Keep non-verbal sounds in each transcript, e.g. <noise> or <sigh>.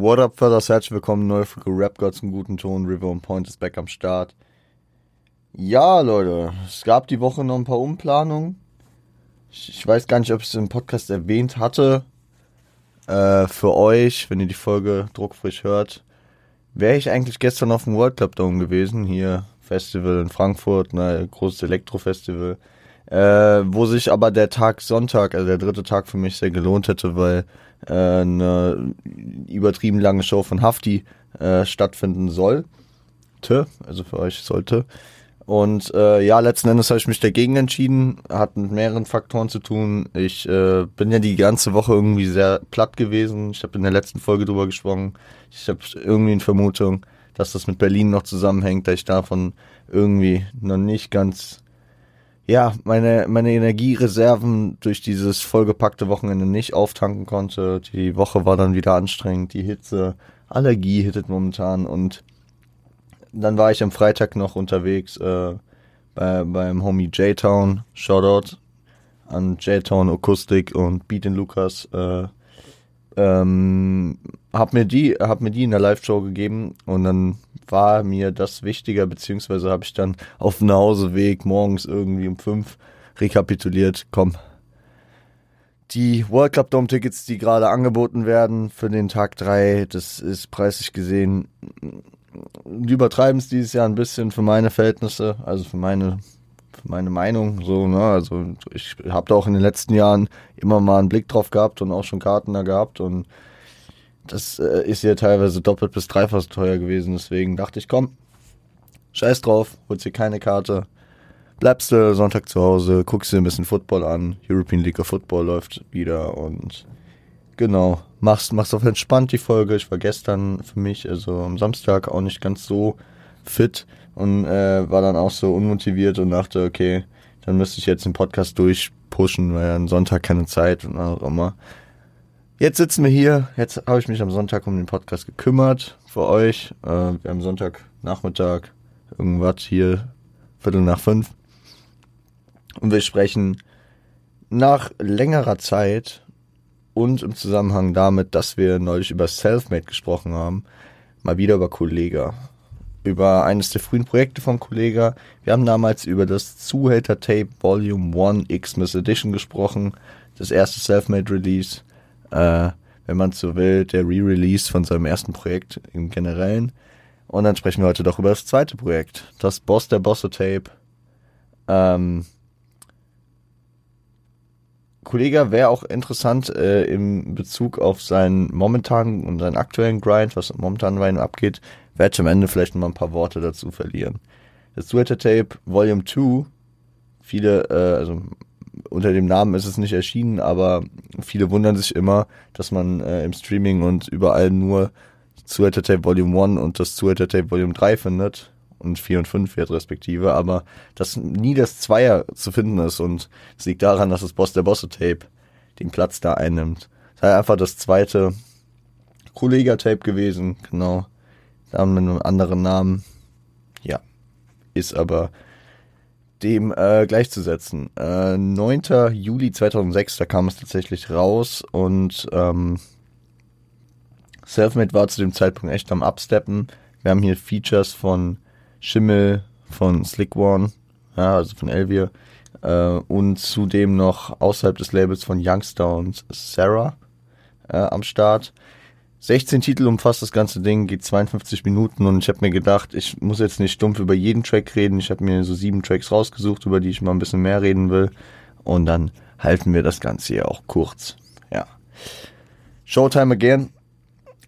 What up, Fellas? Herzlich willkommen, neue Folge Rap Gods im guten Ton. River und Point ist back am Start. Ja, Leute, es gab die Woche noch ein paar Umplanungen. Ich, ich weiß gar nicht, ob ich es im Podcast erwähnt hatte. Äh, für euch, wenn ihr die Folge druckfrisch hört, wäre ich eigentlich gestern auf dem World Club Dome gewesen. Hier, Festival in Frankfurt, ein großes Elektrofestival. Äh, wo sich aber der Tag Sonntag, also der dritte Tag für mich sehr gelohnt hätte, weil äh, eine übertrieben lange Show von Hafti äh, stattfinden sollte. Also für euch sollte. Und äh, ja, letzten Endes habe ich mich dagegen entschieden. Hat mit mehreren Faktoren zu tun. Ich äh, bin ja die ganze Woche irgendwie sehr platt gewesen. Ich habe in der letzten Folge drüber gesprochen. Ich habe irgendwie eine Vermutung, dass das mit Berlin noch zusammenhängt, da ich davon irgendwie noch nicht ganz ja, meine, meine Energiereserven durch dieses vollgepackte Wochenende nicht auftanken konnte. Die Woche war dann wieder anstrengend, die Hitze, Allergie hittet momentan und dann war ich am Freitag noch unterwegs äh, bei, beim Homie J-Town. Shoutout an J-Town Akustik und Beat in Lukas. Äh, ähm, hab mir die, hab mir die in der Live-Show gegeben und dann war mir das wichtiger, beziehungsweise habe ich dann auf dem Nachhauseweg morgens irgendwie um fünf rekapituliert, komm, die World Cup Dome Tickets, die gerade angeboten werden für den Tag drei, das ist preislich gesehen, die übertreiben es dieses Jahr ein bisschen für meine Verhältnisse, also für meine meine Meinung so, ne, also ich habe da auch in den letzten Jahren immer mal einen Blick drauf gehabt und auch schon Karten da gehabt und das äh, ist ja teilweise doppelt bis dreifach so teuer gewesen. Deswegen dachte ich, komm, scheiß drauf, holst dir keine Karte. Bleibst du Sonntag zu Hause, guckst dir ein bisschen Football an. European League of Football läuft wieder und genau, machst, machst auf entspannt die Folge. Ich war gestern für mich, also am Samstag, auch nicht ganz so fit und äh, war dann auch so unmotiviert und dachte, okay, dann müsste ich jetzt den Podcast durchpushen, weil am Sonntag keine Zeit und auch immer. Jetzt sitzen wir hier. Jetzt habe ich mich am Sonntag um den Podcast gekümmert für euch. Äh, wir haben Sonntagnachmittag, irgendwas hier, Viertel nach fünf. Und wir sprechen nach längerer Zeit und im Zusammenhang damit, dass wir neulich über Selfmade gesprochen haben, mal wieder über Kollega. Über eines der frühen Projekte von Kollega. Wir haben damals über das Zuhälter Tape Volume 1 Xmas Edition gesprochen. Das erste Selfmade Release äh, wenn man so will, der Re-Release von seinem ersten Projekt im Generellen. Und dann sprechen wir heute doch über das zweite Projekt, das Boss der Bosse Tape. Ähm, Kollege wäre auch interessant äh, im Bezug auf seinen momentanen und seinen aktuellen Grind, was momentan bei ihm abgeht, werde ich am Ende vielleicht noch mal ein paar Worte dazu verlieren. Das Twitter Tape Volume 2, viele, äh, also unter dem Namen ist es nicht erschienen, aber viele wundern sich immer, dass man äh, im Streaming und überall nur Sueter Tape Volume 1 und das Sueter Tape Volume 3 findet und 4 und 5 wird respektive, aber dass nie das Zweier zu finden ist und es liegt daran, dass das Boss der Bosse Tape den Platz da einnimmt. Es sei einfach das zweite Kollega Tape gewesen, genau. Da mit einem anderen Namen. Ja. Ist aber dem äh, gleichzusetzen. Äh, 9. Juli 2006, da kam es tatsächlich raus und ähm, Selfmade war zu dem Zeitpunkt echt am Upsteppen. Wir haben hier Features von Schimmel, von Slick One, ja, also von Elvier, äh, und zudem noch außerhalb des Labels von Youngster und Sarah äh, am Start. 16 Titel umfasst das ganze Ding, geht 52 Minuten und ich habe mir gedacht, ich muss jetzt nicht stumpf über jeden Track reden. Ich habe mir so sieben Tracks rausgesucht, über die ich mal ein bisschen mehr reden will. Und dann halten wir das Ganze hier auch kurz. Ja. Showtime Again.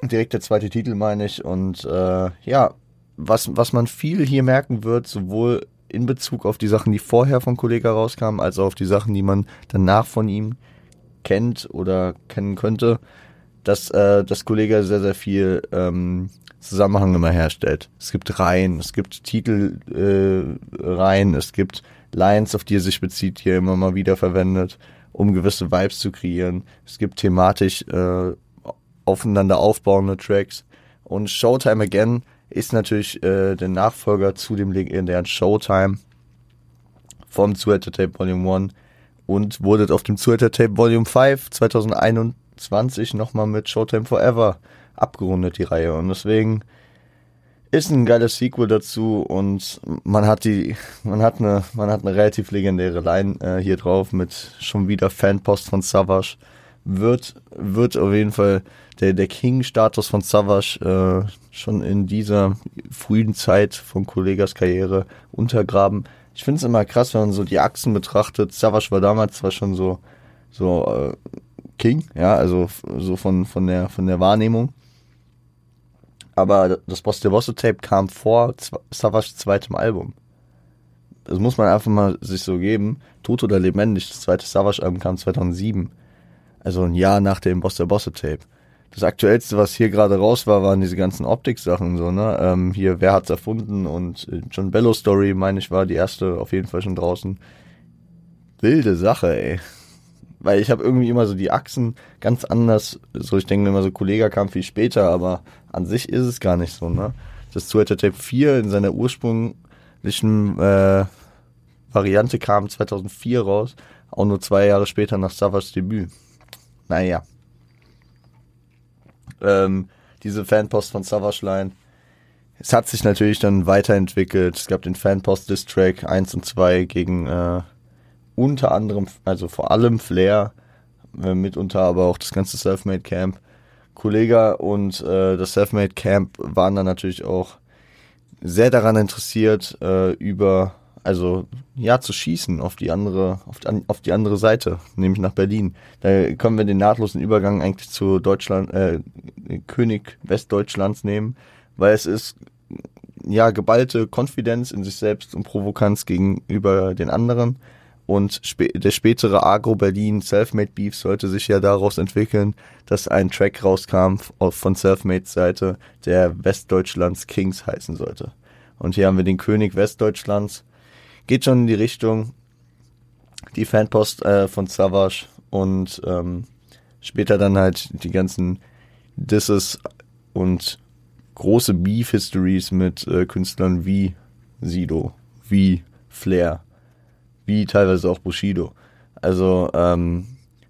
Direkt der zweite Titel, meine ich. Und äh, ja, was, was man viel hier merken wird, sowohl in Bezug auf die Sachen, die vorher von Kollega rauskamen, als auch auf die Sachen, die man danach von ihm kennt oder kennen könnte, dass äh, das Kollege sehr, sehr viel ähm, Zusammenhang immer herstellt. Es gibt Reihen, es gibt Titelreihen, äh, Reihen, es gibt Lines, auf die er sich bezieht, die er immer mal wieder verwendet, um gewisse Vibes zu kreieren. Es gibt thematisch äh, aufeinander aufbauende Tracks. Und Showtime Again ist natürlich äh, der Nachfolger zu dem legendären Showtime vom Zuhälter Tape Volume 1 und wurde auf dem Zuhälter Tape Volume 5 2021 20 nochmal mit Showtime Forever abgerundet, die Reihe. Und deswegen ist ein geiles Sequel dazu und man hat die, man hat eine, man hat eine relativ legendäre Line äh, hier drauf mit schon wieder Fanpost von Savage. Wird, wird auf jeden Fall der, der King-Status von Savage äh, schon in dieser frühen Zeit von Kollegas Karriere untergraben. Ich finde es immer krass, wenn man so die Achsen betrachtet. Savage war damals zwar schon so, so äh, King, ja, also so von, von, der, von der Wahrnehmung aber das Boss der Bosse Tape kam vor Savage zweitem Album. Das muss man einfach mal sich so geben. Tot oder lebendig, das zweite Savage Album kam 2007. Also ein Jahr nach dem Boss der Bosse Tape. Das aktuellste, was hier gerade raus war, waren diese ganzen Optik-Sachen, so, ne? Ähm, hier, wer hat's erfunden? Und äh, John Bello Story, meine ich, war die erste auf jeden Fall schon draußen. Wilde Sache, ey weil ich habe irgendwie immer so die Achsen ganz anders, so ich denke immer so, Kollega kam viel später, aber an sich ist es gar nicht so, ne? Das Twitter Tape 4 in seiner ursprünglichen äh, Variante kam 2004 raus, auch nur zwei Jahre später nach Savage Debüt. Naja. Ähm, diese Fanpost von Savage Line. Es hat sich natürlich dann weiterentwickelt. Es gab den Fanpost Diss Track 1 und 2 gegen äh, unter anderem, also vor allem Flair, äh, mitunter aber auch das ganze Selfmade Camp. Kollega und äh, das Selfmade Camp waren dann natürlich auch sehr daran interessiert, äh, über, also ja, zu schießen auf die andere, auf die, auf die andere Seite, nämlich nach Berlin. Da können wir den nahtlosen Übergang eigentlich zu Deutschland, äh, König Westdeutschlands nehmen, weil es ist ja geballte Konfidenz in sich selbst und Provokanz gegenüber den anderen. Und spä der spätere Agro-Berlin Selfmade Beef sollte sich ja daraus entwickeln, dass ein Track rauskam von Selfmades Seite, der Westdeutschlands Kings heißen sollte. Und hier haben wir den König Westdeutschlands. Geht schon in die Richtung. Die Fanpost äh, von Savage und ähm, später dann halt die ganzen Disses und große Beef-Histories mit äh, Künstlern wie Sido, wie Flair wie teilweise auch Bushido. Also ähm,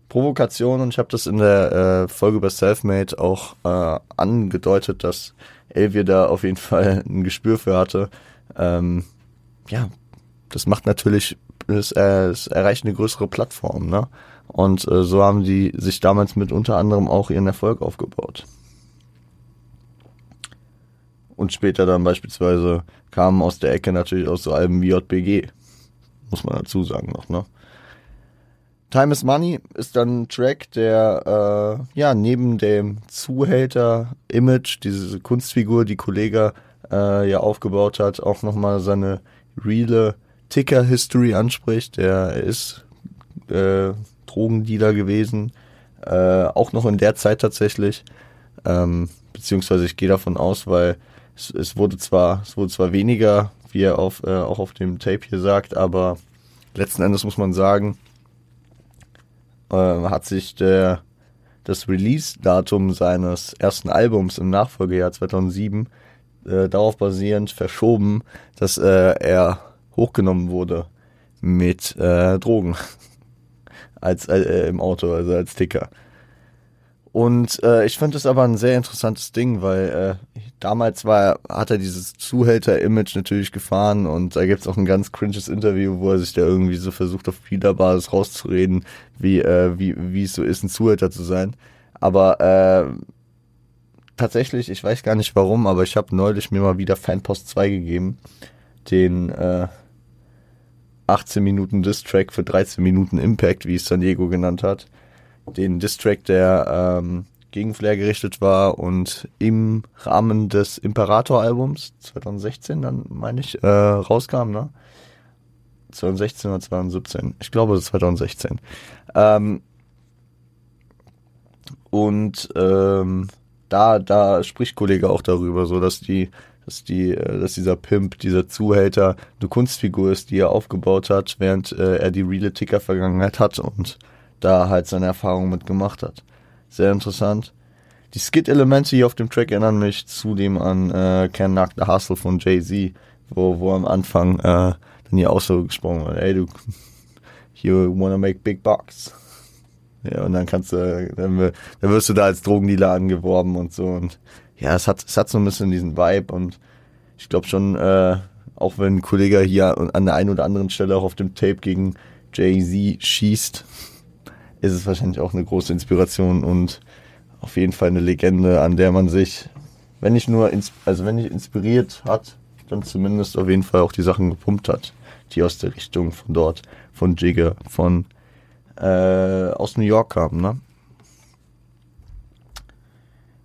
Provokation und ich habe das in der äh, Folge über Selfmade auch äh, angedeutet, dass Elvier da auf jeden <laughs> Fall ein Gespür für hatte. Ähm, ja, das macht natürlich, es, äh, erreicht eine größere Plattform, ne? Und äh, so haben die sich damals mit unter anderem auch ihren Erfolg aufgebaut. Und später dann beispielsweise kamen aus der Ecke natürlich auch so Alben wie JBG muss man dazu sagen noch, ne? Time is Money ist dann ein Track, der äh, ja neben dem Zuhälter-Image, diese Kunstfigur, die Kollega äh, ja aufgebaut hat, auch nochmal seine reale Ticker-History anspricht. Der ist äh, Drogendealer gewesen, äh, auch noch in der Zeit tatsächlich. Ähm, beziehungsweise ich gehe davon aus, weil es, es wurde zwar, es wurde zwar weniger wie er auf, äh, auch auf dem Tape hier sagt, aber letzten Endes muss man sagen, äh, hat sich der, das Release-Datum seines ersten Albums im Nachfolgejahr 2007 äh, darauf basierend verschoben, dass äh, er hochgenommen wurde mit äh, Drogen <laughs> als äh, im Auto, also als Ticker. Und ich fand es aber ein sehr interessantes Ding, weil damals war, hat er dieses Zuhälter-Image natürlich gefahren und da gibt's auch ein ganz cringes Interview, wo er sich da irgendwie so versucht, auf Spielerbasis rauszureden, wie, äh, wie, wie es so ist, ein Zuhälter zu sein. Aber äh, tatsächlich, ich weiß gar nicht warum, aber ich habe neulich mir mal wieder Fanpost 2 gegeben, den äh, 18 Minuten Distrack für 13 Minuten Impact, wie es San Diego genannt hat den Distrack, der ähm, gegen Flair gerichtet war und im Rahmen des Imperator-Albums 2016 dann, meine ich, äh, rauskam, ne? 2016 oder 2017? Ich glaube 2016. Ähm, und ähm, da, da spricht Kollege auch darüber, so dass die, dass die, äh, dass dieser Pimp, dieser Zuhälter eine Kunstfigur ist, die er aufgebaut hat, während äh, er die reale Ticker-Vergangenheit hat und da halt seine Erfahrungen mit gemacht hat. Sehr interessant. Die Skit-Elemente hier auf dem Track erinnern mich zudem an äh, Can Knock the Hustle von Jay-Z, wo, wo am Anfang äh, dann hier auch so gesprochen wird, ey du, <laughs> you wanna make big bucks. Ja, und dann kannst du, dann, dann wirst du da als Drogendealer angeworben und so. Und ja, es hat, es hat so ein bisschen diesen Vibe und ich glaube schon, äh, auch wenn ein Kollege hier an der einen oder anderen Stelle auch auf dem Tape gegen Jay-Z schießt, ist es wahrscheinlich auch eine große Inspiration und auf jeden Fall eine Legende, an der man sich, wenn nicht nur, also wenn nicht inspiriert hat, dann zumindest auf jeden Fall auch die Sachen gepumpt hat, die aus der Richtung von dort, von Jigger, von äh, aus New York kamen. Ne?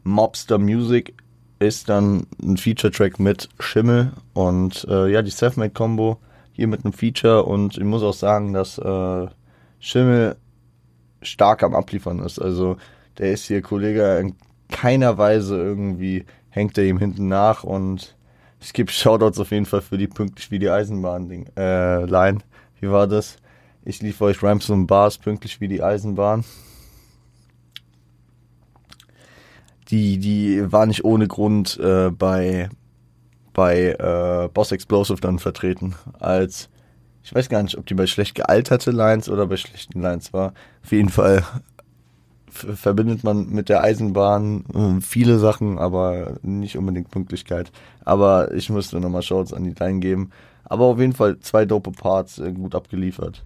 Mobster Music ist dann ein Feature-Track mit Schimmel und äh, ja, die Selfmade-Combo hier mit einem Feature und ich muss auch sagen, dass äh, Schimmel stark am Abliefern ist. Also der ist hier Kollege in keiner Weise irgendwie hängt er ihm hinten nach und es gibt Shoutouts auf jeden Fall für die pünktlich wie die Eisenbahn-Ding, äh, Line. Wie war das? Ich liefere euch Rhymes und Bars pünktlich wie die Eisenbahn. Die, die war nicht ohne Grund äh, bei, bei äh, Boss Explosive dann vertreten. Als, ich weiß gar nicht, ob die bei schlecht gealterte Lines oder bei schlechten Lines war. Auf jeden Fall verbindet man mit der Eisenbahn äh, viele Sachen, aber nicht unbedingt Pünktlichkeit. Aber ich müsste nochmal Shorts an die Line geben. Aber auf jeden Fall zwei dope Parts äh, gut abgeliefert.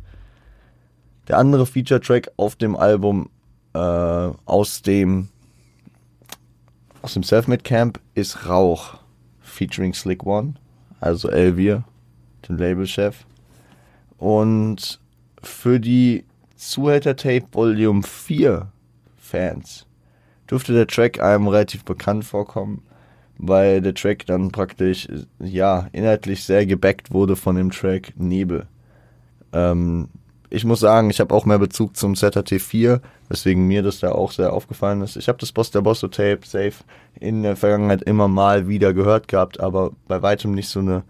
Der andere Feature-Track auf dem Album äh, aus dem aus dem Selfmade Camp ist Rauch featuring Slick One, also Elvier, dem Labelchef. Und für die Zuhälter Tape Volume 4 Fans dürfte der Track einem relativ bekannt vorkommen, weil der Track dann praktisch, ja, inhaltlich sehr gebackt wurde von dem Track Nebel. Ähm, ich muss sagen, ich habe auch mehr Bezug zum ZHT4, weswegen mir das da auch sehr aufgefallen ist. Ich habe das Boss der Bosso Tape safe in der Vergangenheit immer mal wieder gehört gehabt, aber bei weitem nicht so eine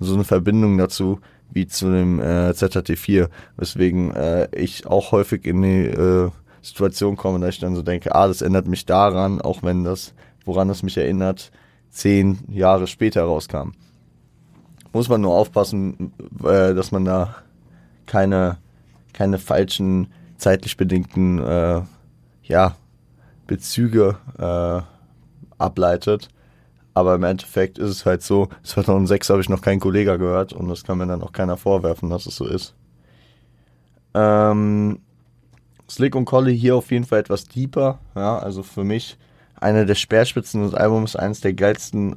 so eine Verbindung dazu wie zu dem äh, ZHT4, weswegen äh, ich auch häufig in die äh, Situation komme, dass ich dann so denke, ah, das erinnert mich daran, auch wenn das, woran es mich erinnert, zehn Jahre später rauskam. Muss man nur aufpassen, äh, dass man da keine, keine falschen, zeitlich bedingten äh, ja, Bezüge äh, ableitet. Aber im Endeffekt ist es halt so, 2006 habe ich noch keinen Kollegen gehört und das kann mir dann auch keiner vorwerfen, dass es so ist. Ähm, Slick und Collie hier auf jeden Fall etwas deeper. Ja, also für mich eine der Speerspitzen des Albums, eines der geilsten,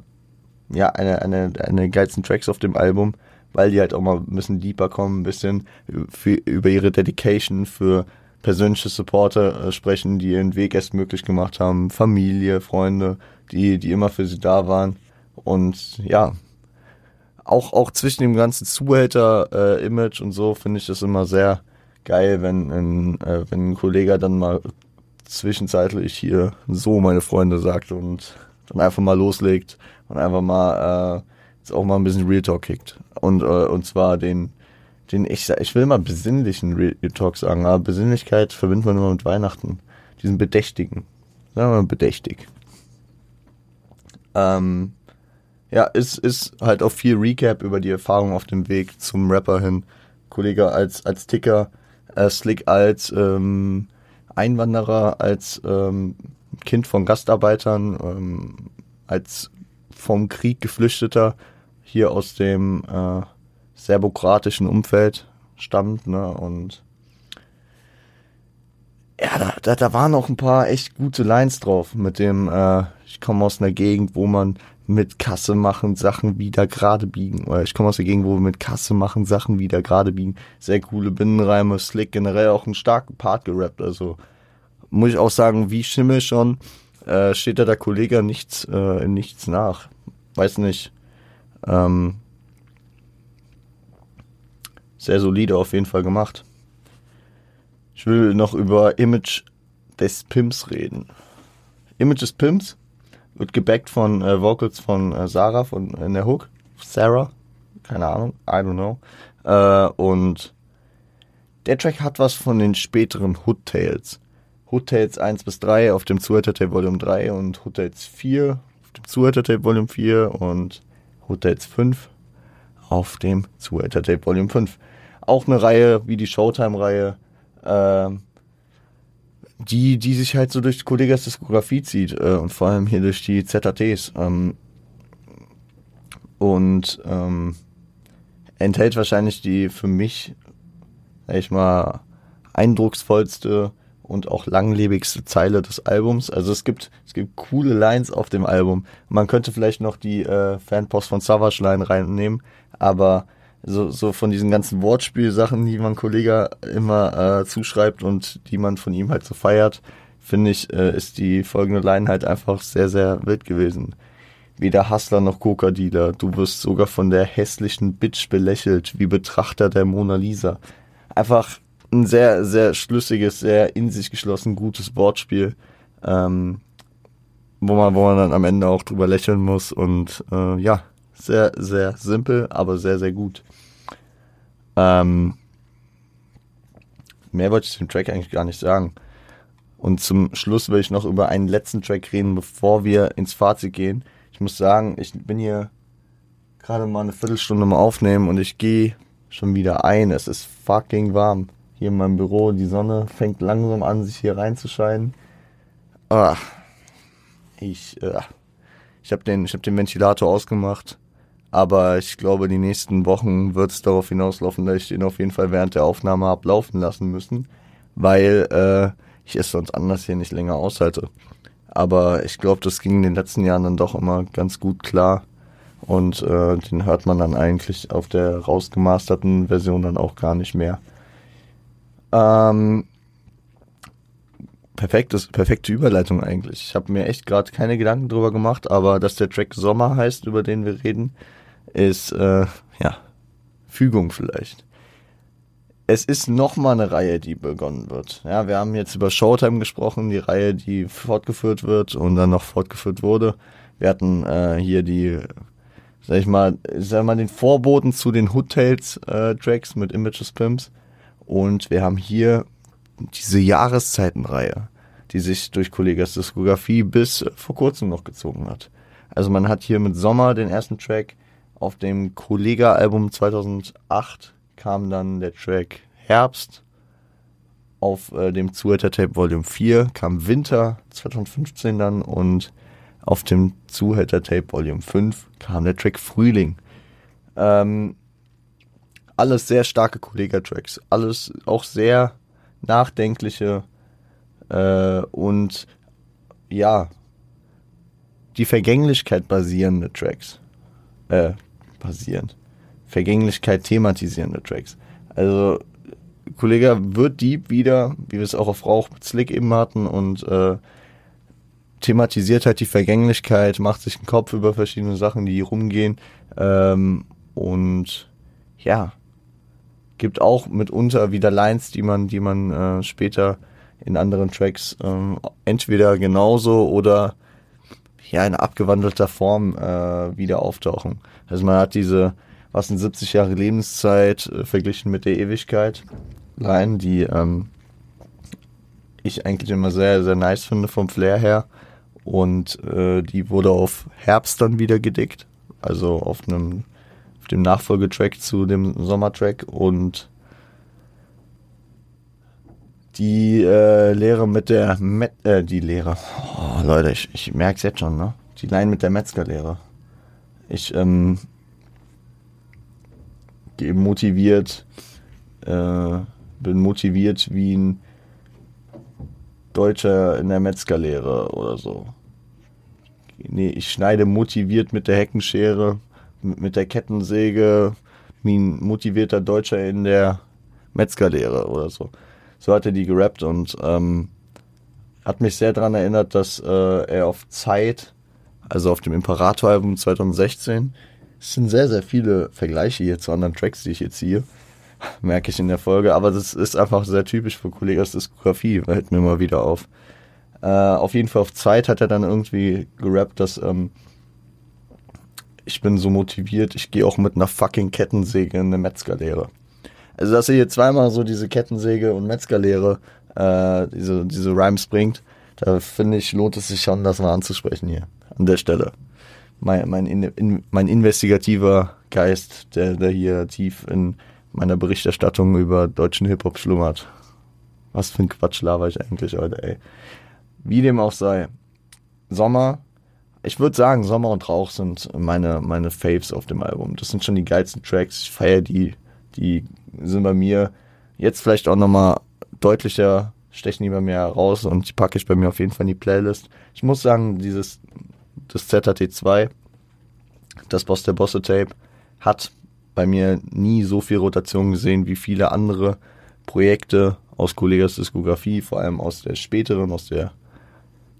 ja, eine, eine, eine geilsten Tracks auf dem Album, weil die halt auch mal ein bisschen deeper kommen, ein bisschen für, über ihre Dedication für persönliche Supporter äh, sprechen, die ihren Weg erst möglich gemacht haben, Familie, Freunde, die, die immer für sie da waren. Und ja, auch, auch zwischen dem ganzen Zuhälter-Image äh, und so finde ich das immer sehr, geil, wenn ein, äh, wenn ein Kollege dann mal zwischenzeitlich hier so meine Freunde sagt und dann einfach mal loslegt und einfach mal äh, jetzt auch mal ein bisschen Real Talk kickt. Und, äh, und zwar den, den ich, ich will mal besinnlichen Real Talk sagen, aber Besinnlichkeit verbindet man immer mit Weihnachten. Diesen bedächtigen. Sagen wir mal bedächtig. Ähm, ja, ist, ist halt auch viel Recap über die Erfahrung auf dem Weg zum Rapper hin. Kollege als, als Ticker äh, Slick als ähm, Einwanderer, als ähm, Kind von Gastarbeitern, ähm, als vom Krieg geflüchteter hier aus dem äh, serbokratischen Umfeld stammt, ne? Und ja, da, da, da waren auch ein paar echt gute Lines drauf mit dem, äh, ich komme aus einer Gegend, wo man mit Kasse machen Sachen wieder gerade biegen. Oder ich komme aus der Gegend, wo wir mit Kasse machen Sachen wieder gerade biegen. Sehr coole Binnenreime, Slick, generell auch einen starken Part gerappt. Also muss ich auch sagen, wie Schimmel schon, äh, steht da der Kollege nichts, äh, in nichts nach. Weiß nicht. Ähm, sehr solide auf jeden Fall gemacht. Ich will noch über Image des Pimps reden. Image des Pimps wird gebackt von äh, Vocals von äh, Sarah von in der Hook. Sarah, keine Ahnung, I don't know. Äh, und der Track hat was von den späteren Hood Tales. Hood Tales 1 bis 3 auf dem Zuhälter Tape Volume 3 und Hood Tales 4 auf dem Zuhälter Tape Volume 4 und Hood Tales 5 auf dem Zuhälter Tape Volume 5. Auch eine Reihe wie die Showtime-Reihe. Ähm, die, die sich halt so durch Kollegas Diskografie zieht äh, und vor allem hier durch die ZATs. Ähm, und ähm, enthält wahrscheinlich die für mich, sag ich mal, eindrucksvollste und auch langlebigste Zeile des Albums. Also es gibt, es gibt coole Lines auf dem Album. Man könnte vielleicht noch die äh, Fanpost von Savage Line reinnehmen, aber so, so von diesen ganzen Wortspielsachen, die man Kollege immer äh, zuschreibt und die man von ihm halt so feiert, finde ich, äh, ist die folgende Line halt einfach sehr, sehr wild gewesen. Weder Hustler noch Coca-Dealer, du wirst sogar von der hässlichen Bitch belächelt, wie Betrachter der Mona Lisa. Einfach ein sehr, sehr schlüssiges, sehr in sich geschlossen gutes Wortspiel, ähm, wo man, wo man dann am Ende auch drüber lächeln muss und äh, ja, sehr, sehr simpel, aber sehr, sehr gut. Ähm, mehr wollte ich zum Track eigentlich gar nicht sagen. Und zum Schluss will ich noch über einen letzten Track reden, bevor wir ins Fazit gehen. Ich muss sagen, ich bin hier gerade mal eine Viertelstunde mal aufnehmen und ich gehe schon wieder ein. Es ist fucking warm. Hier in meinem Büro, die Sonne fängt langsam an, sich hier reinzuscheinen. Ah, ich, äh, ich habe den, ich hab den Ventilator ausgemacht. Aber ich glaube, die nächsten Wochen wird es darauf hinauslaufen, dass ich den auf jeden Fall während der Aufnahme ablaufen lassen müssen, weil äh, ich es sonst anders hier nicht länger aushalte. Aber ich glaube, das ging in den letzten Jahren dann doch immer ganz gut klar. Und äh, den hört man dann eigentlich auf der rausgemasterten Version dann auch gar nicht mehr. Ähm, perfektes, perfekte Überleitung eigentlich. Ich habe mir echt gerade keine Gedanken drüber gemacht, aber dass der Track Sommer heißt, über den wir reden, ist, äh, ja, Fügung vielleicht. Es ist nochmal eine Reihe, die begonnen wird. Ja, wir haben jetzt über Showtime gesprochen, die Reihe, die fortgeführt wird und dann noch fortgeführt wurde. Wir hatten äh, hier die, sag ich mal, sag mal, den Vorboten zu den Hood Tales äh, Tracks mit Images Pimps. Und wir haben hier diese Jahreszeitenreihe, die sich durch Kollegas Diskografie bis vor kurzem noch gezogen hat. Also man hat hier mit Sommer den ersten Track, auf dem Kollega-Album 2008 kam dann der Track Herbst. Auf äh, dem Zuhälter Tape Volume 4 kam Winter 2015 dann und auf dem Zuhälter Tape Volume 5 kam der Track Frühling. Ähm, alles sehr starke Kollega-Tracks, alles auch sehr nachdenkliche äh, und ja, die Vergänglichkeit basierende Tracks. Äh, basierend. Vergänglichkeit thematisierende Tracks. Also, Kollege wird Deep wieder, wie wir es auch auf Rauch mit Slick eben hatten und äh, thematisiert halt die Vergänglichkeit, macht sich einen Kopf über verschiedene Sachen, die rumgehen ähm, und ja, gibt auch mitunter wieder Lines, die man, die man äh, später in anderen Tracks äh, entweder genauso oder ja in abgewandelter Form äh, wieder auftauchen. Also man hat diese, was sind 70 Jahre Lebenszeit äh, verglichen mit der Ewigkeit Line, die ähm, ich eigentlich immer sehr, sehr nice finde vom Flair her. Und äh, die wurde auf Herbst dann wieder gedickt. Also auf einem auf dem Nachfolgetrack zu dem Sommertrack und die äh, Lehre mit der Met äh, die Lehre. Oh, Leute, ich, ich merk's jetzt schon, ne? Die Line mit der Metzgerlehre. Ich ähm, motiviert, äh, bin motiviert wie ein Deutscher in der Metzgerlehre oder so. Nee, ich schneide motiviert mit der Heckenschere, mit der Kettensäge, wie ein motivierter Deutscher in der Metzgerlehre oder so. So hat er die gerappt und ähm, hat mich sehr daran erinnert, dass äh, er auf Zeit, also auf dem Imperator-Album 2016, es sind sehr, sehr viele Vergleiche hier zu anderen Tracks, die ich jetzt ziehe, <laughs> merke ich in der Folge, aber das ist einfach sehr typisch für Kollegas Diskografie, fällt mir mal wieder auf. Äh, auf jeden Fall auf Zeit hat er dann irgendwie gerappt, dass ähm, ich bin so motiviert, ich gehe auch mit einer fucking Kettensäge in eine Metzgerlehre. Also, dass er hier zweimal so diese Kettensäge und Metzgerlehre, äh, diese, diese Rhymes bringt, da finde ich, lohnt es sich schon, das mal anzusprechen hier, an der Stelle. Mein, mein, in, mein investigativer Geist, der, der hier tief in meiner Berichterstattung über deutschen Hip-Hop schlummert. Was für ein Quatsch laber ich eigentlich heute, ey. Wie dem auch sei. Sommer. Ich würde sagen, Sommer und Rauch sind meine, meine Faves auf dem Album. Das sind schon die geilsten Tracks. Ich feiere die. Die sind bei mir jetzt vielleicht auch nochmal deutlicher, stechen die bei mir heraus und die packe ich bei mir auf jeden Fall in die Playlist. Ich muss sagen, dieses, das ZHT2, das Boss der Bosse Tape, hat bei mir nie so viel Rotation gesehen wie viele andere Projekte aus Kollegas Diskografie, vor allem aus der späteren, aus der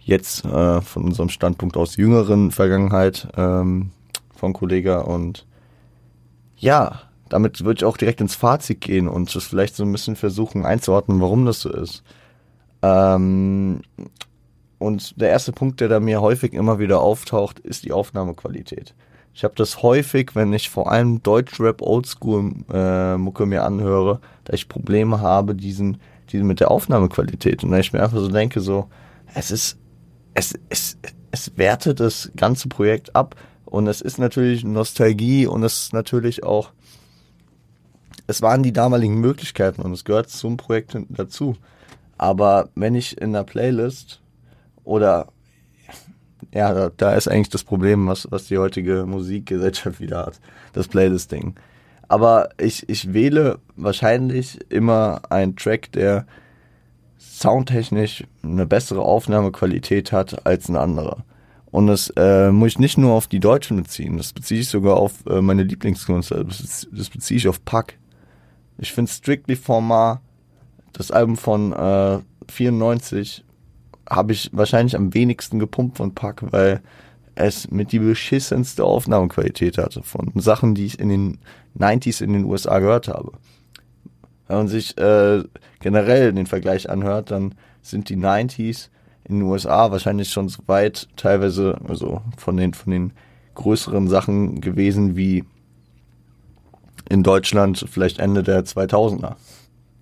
jetzt äh, von unserem Standpunkt aus jüngeren Vergangenheit ähm, von Kollega und ja, damit würde ich auch direkt ins Fazit gehen und das vielleicht so ein bisschen versuchen einzuordnen, warum das so ist. Ähm, und der erste Punkt, der da mir häufig immer wieder auftaucht, ist die Aufnahmequalität. Ich habe das häufig, wenn ich vor allem Deutschrap Oldschool äh, mir anhöre, da ich Probleme habe, diesen, diesen mit der Aufnahmequalität. Und da ich mir einfach so denke, so, es ist, es, es, es wertet das ganze Projekt ab. Und es ist natürlich Nostalgie und es ist natürlich auch, es waren die damaligen Möglichkeiten und es gehört zum Projekt dazu. Aber wenn ich in der Playlist oder ja, da, ist eigentlich das Problem, was, was die heutige Musikgesellschaft wieder hat, das Playlist-Ding. Aber ich, ich wähle wahrscheinlich immer einen Track, der soundtechnisch eine bessere Aufnahmequalität hat als ein anderer. Und das äh, muss ich nicht nur auf die Deutschen beziehen, das beziehe ich sogar auf äh, meine Lieblingskünstler, das, das beziehe ich auf Pack. Ich finde Strictly Format, das Album von äh, 94, habe ich wahrscheinlich am wenigsten gepumpt von Pack, weil es mit die beschissenste Aufnahmequalität hatte von Sachen, die ich in den 90s in den USA gehört habe. Wenn man sich äh, generell den Vergleich anhört, dann sind die 90s in den USA wahrscheinlich schon so weit, teilweise also von den, von den größeren Sachen gewesen wie in Deutschland vielleicht Ende der 2000er.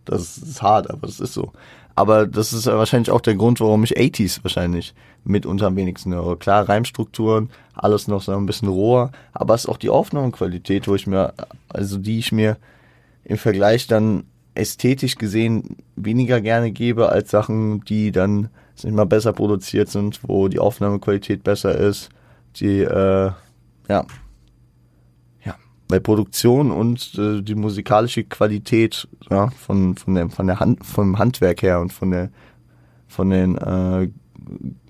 Das ist hart, aber es ist so. Aber das ist wahrscheinlich auch der Grund, warum ich 80s wahrscheinlich mitunter am wenigsten höre. Klar, Reimstrukturen, alles noch so ein bisschen roher, aber es ist auch die Aufnahmequalität, wo ich mir, also die ich mir im Vergleich dann ästhetisch gesehen weniger gerne gebe als Sachen, die dann sind mal besser produziert sind, wo die Aufnahmequalität besser ist, die äh, ja bei Produktion und äh, die musikalische Qualität ja, von, von, der, von der Hand, vom Handwerk her und von der von den äh,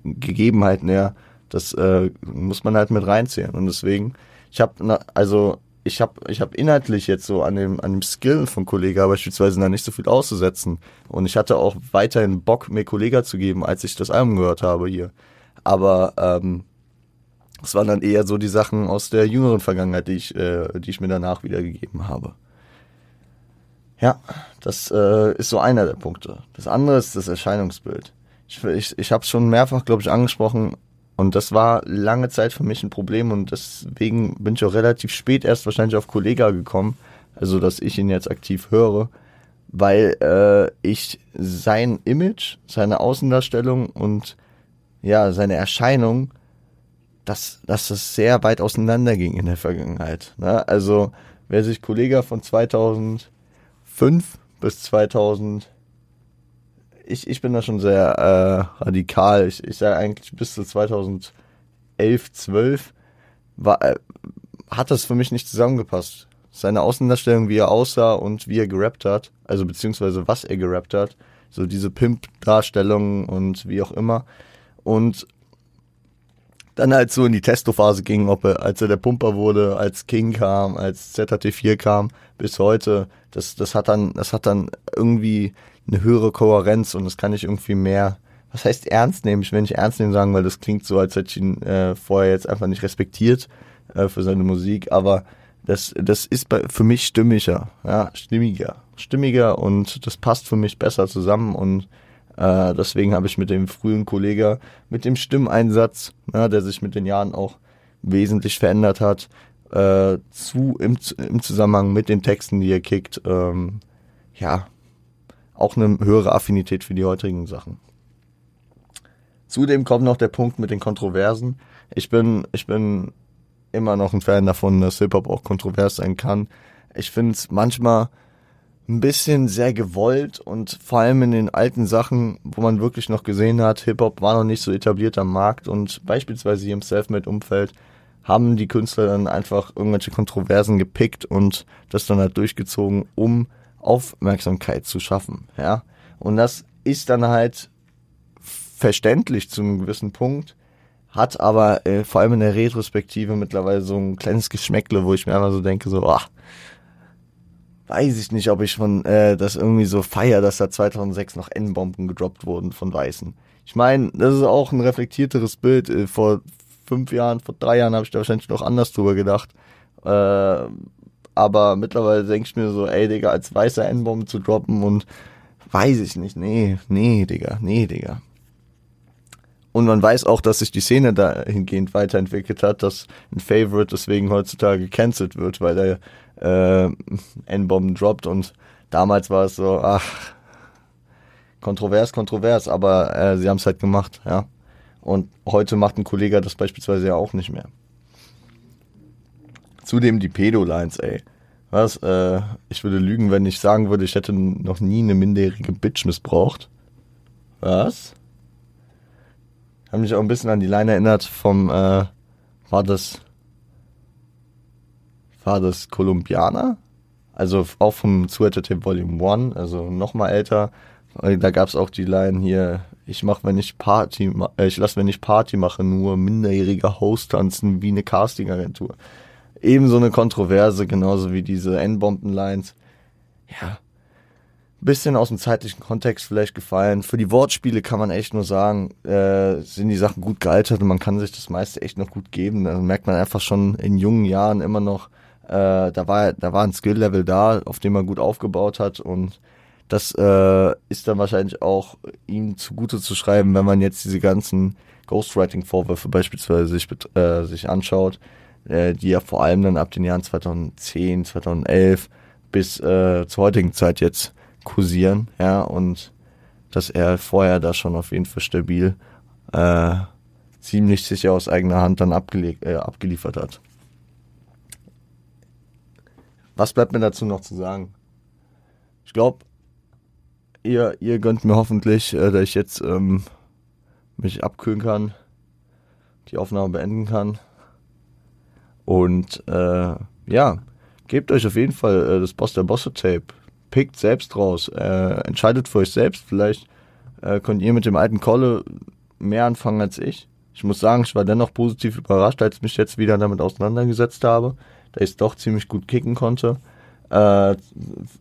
Gegebenheiten her, das äh, muss man halt mit reinzählen. Und deswegen, ich habe also ich habe ich hab inhaltlich jetzt so an dem an dem Skill von Kollega beispielsweise da nicht so viel auszusetzen. Und ich hatte auch weiterhin Bock, mir Kollega zu geben, als ich das Album gehört habe hier. Aber ähm, das waren dann eher so die Sachen aus der jüngeren Vergangenheit, die ich, äh, die ich mir danach wiedergegeben habe. Ja, das äh, ist so einer der Punkte. Das andere ist das Erscheinungsbild. Ich, ich, ich habe es schon mehrfach, glaube ich, angesprochen und das war lange Zeit für mich ein Problem und deswegen bin ich auch relativ spät erst wahrscheinlich auf Kollega gekommen, also dass ich ihn jetzt aktiv höre, weil äh, ich sein Image, seine Außendarstellung und ja, seine Erscheinung dass, dass das sehr weit auseinander ging in der Vergangenheit. Ne? Also wer sich Kollege von 2005 bis 2000 ich, ich bin da schon sehr äh, radikal. Ich, ich sage eigentlich bis zu 2011, 12 war, äh, hat das für mich nicht zusammengepasst. Seine Außendarstellung, wie er aussah und wie er gerappt hat, also beziehungsweise was er gerappt hat, so diese Pimp-Darstellung und wie auch immer. Und dann halt so in die Testophase ging, ob er, als er der Pumper wurde, als King kam, als ZHT4 kam, bis heute, das, das hat dann, das hat dann irgendwie eine höhere Kohärenz und das kann ich irgendwie mehr, was heißt ernst nehmen? Ich will nicht ernst nehmen sagen, weil das klingt so, als hätte ich ihn äh, vorher jetzt einfach nicht respektiert äh, für seine Musik, aber das, das ist bei, für mich stimmiger, ja, stimmiger, stimmiger und das passt für mich besser zusammen und äh, deswegen habe ich mit dem frühen Kollegen, mit dem Stimmeinsatz, ja, der sich mit den Jahren auch wesentlich verändert hat, äh, zu im, im Zusammenhang mit den Texten, die er kickt, ähm, ja, auch eine höhere Affinität für die heutigen Sachen. Zudem kommt noch der Punkt mit den Kontroversen. Ich bin, ich bin immer noch ein Fan davon, dass Hip-Hop auch kontrovers sein kann. Ich finde es manchmal ein bisschen sehr gewollt und vor allem in den alten Sachen, wo man wirklich noch gesehen hat, Hip-Hop war noch nicht so etabliert am Markt und beispielsweise hier im Selfmade-Umfeld haben die Künstler dann einfach irgendwelche Kontroversen gepickt und das dann halt durchgezogen, um Aufmerksamkeit zu schaffen, ja. Und das ist dann halt verständlich zu einem gewissen Punkt, hat aber äh, vor allem in der Retrospektive mittlerweile so ein kleines Geschmäckle, wo ich mir einfach so denke, so, ach, weiß ich nicht, ob ich von äh, das irgendwie so feier, dass da 2006 noch N-Bomben gedroppt wurden von Weißen. Ich meine, das ist auch ein reflektierteres Bild. Äh, vor fünf Jahren, vor drei Jahren habe ich da wahrscheinlich noch anders drüber gedacht. Äh, aber mittlerweile denke ich mir so, ey Digga, als weißer N-Bombe zu droppen und weiß ich nicht, nee, nee, Digga, nee, Digga. Und man weiß auch, dass sich die Szene dahingehend weiterentwickelt hat, dass ein Favorite deswegen heutzutage gecancelt wird, weil er äh, N-Bomben droppt und damals war es so, ach, kontrovers, kontrovers, aber äh, sie haben es halt gemacht, ja. Und heute macht ein Kollege das beispielsweise ja auch nicht mehr. Zudem die Pedo-Lines, ey. Was? Äh, ich würde lügen, wenn ich sagen würde, ich hätte noch nie eine minderjährige Bitch missbraucht. Was? Haben mich auch ein bisschen an die Line erinnert vom, äh, war das, war das Kolumbianer? Also auch vom Sweater Tape Volume 1, also nochmal älter. Da gab's auch die Line hier, ich mach, wenn ich Party, äh, ich lass, wenn ich Party mache, nur minderjährige Host tanzen wie eine Casting-Agentur. Ebenso eine Kontroverse, genauso wie diese N-Bomben-Lines. Ja, bisschen aus dem zeitlichen Kontext vielleicht gefallen. Für die Wortspiele kann man echt nur sagen, äh, sind die Sachen gut gealtert und man kann sich das meiste echt noch gut geben. Da merkt man einfach schon in jungen Jahren immer noch, äh, da war da war ein Skill-Level da, auf dem man gut aufgebaut hat und das äh, ist dann wahrscheinlich auch ihm zugute zu schreiben, wenn man jetzt diese ganzen Ghostwriting-Vorwürfe beispielsweise sich, äh, sich anschaut, äh, die ja vor allem dann ab den Jahren 2010, 2011 bis äh, zur heutigen Zeit jetzt kursieren, ja, und dass er vorher da schon auf jeden Fall stabil äh, ziemlich sicher aus eigener Hand dann abgelegt, äh, abgeliefert hat. Was bleibt mir dazu noch zu sagen? Ich glaube, ihr, ihr gönnt mir hoffentlich, äh, dass ich jetzt ähm, mich abkühlen kann, die Aufnahme beenden kann. Und äh, ja, gebt euch auf jeden Fall äh, das Boss der Bosse Tape pickt selbst raus. Äh, entscheidet für euch selbst. Vielleicht äh, könnt ihr mit dem alten Kolle mehr anfangen als ich. Ich muss sagen, ich war dennoch positiv überrascht, als ich mich jetzt wieder damit auseinandergesetzt habe, da ich doch ziemlich gut kicken konnte. Äh,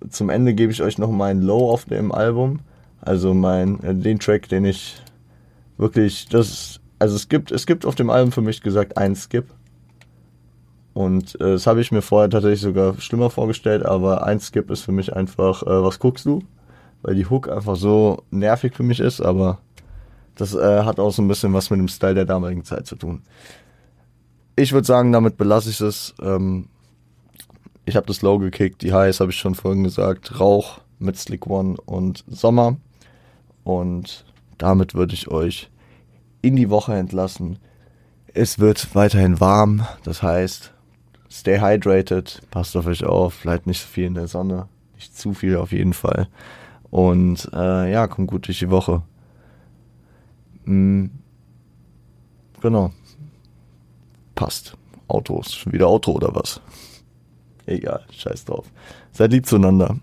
zum Ende gebe ich euch noch meinen Low auf dem Album. Also mein, äh, den Track, den ich wirklich, das, also es gibt, es gibt auf dem Album für mich gesagt einen Skip. Und äh, das habe ich mir vorher tatsächlich sogar schlimmer vorgestellt, aber ein Skip ist für mich einfach, äh, was guckst du? Weil die Hook einfach so nervig für mich ist, aber das äh, hat auch so ein bisschen was mit dem Style der damaligen Zeit zu tun. Ich würde sagen, damit belasse ich es. Ähm, ich habe das Low gekickt, die Highs habe ich schon vorhin gesagt, Rauch mit Slick One und Sommer. Und damit würde ich euch in die Woche entlassen. Es wird weiterhin warm, das heißt, stay hydrated, passt auf euch auf, bleibt nicht so viel in der Sonne, nicht zu viel auf jeden Fall. Und äh, ja, kommt gut durch die Woche. Mhm. Genau. Passt. Autos. Wieder Auto oder was? Egal, scheiß drauf. Seid lieb zueinander.